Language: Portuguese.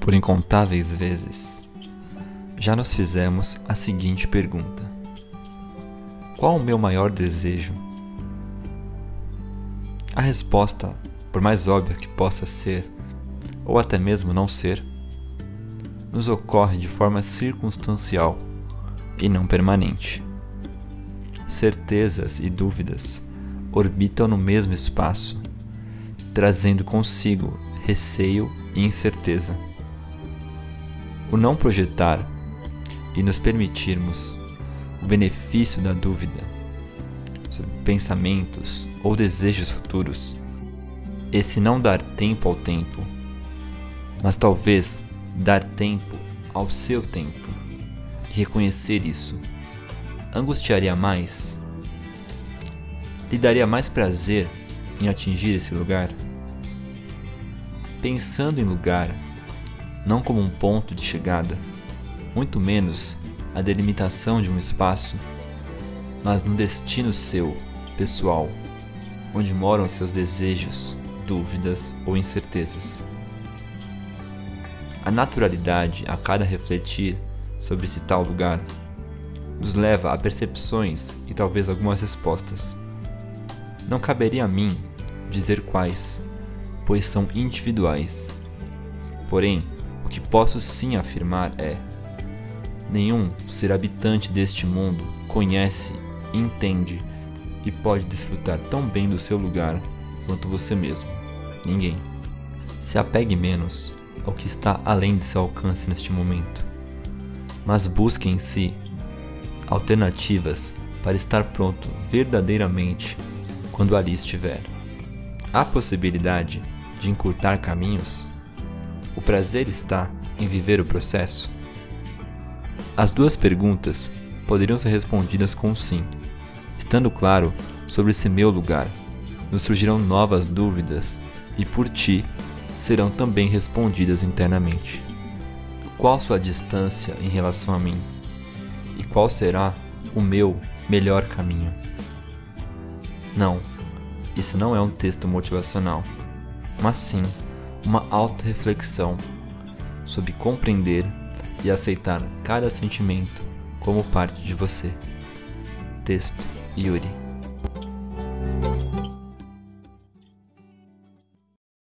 Por incontáveis vezes, já nos fizemos a seguinte pergunta: Qual o meu maior desejo? A resposta, por mais óbvia que possa ser, ou até mesmo não ser, nos ocorre de forma circunstancial e não permanente. Certezas e dúvidas orbitam no mesmo espaço, trazendo consigo receio e incerteza. O não projetar e nos permitirmos o benefício da dúvida sobre pensamentos ou desejos futuros, esse não dar tempo ao tempo, mas talvez dar tempo ao seu tempo reconhecer isso angustiaria mais? Lhe daria mais prazer em atingir esse lugar? Pensando em lugar, não como um ponto de chegada, muito menos a delimitação de um espaço, mas no destino seu, pessoal, onde moram seus desejos, dúvidas ou incertezas. A naturalidade a cada refletir sobre esse tal lugar nos leva a percepções e talvez algumas respostas. Não caberia a mim dizer quais, pois são individuais. Porém, que posso sim afirmar é: nenhum ser habitante deste mundo conhece, entende e pode desfrutar tão bem do seu lugar quanto você mesmo. Ninguém. Se apegue menos ao que está além de seu alcance neste momento, mas busque em si alternativas para estar pronto verdadeiramente quando ali estiver. Há possibilidade de encurtar caminhos? O prazer está em viver o processo? As duas perguntas poderiam ser respondidas com sim. Estando claro sobre esse meu lugar, nos surgirão novas dúvidas e por ti serão também respondidas internamente. Qual sua distância em relação a mim? E qual será o meu melhor caminho? Não, isso não é um texto motivacional, mas sim uma auto-reflexão sobre compreender e aceitar cada sentimento como parte de você. Texto Yuri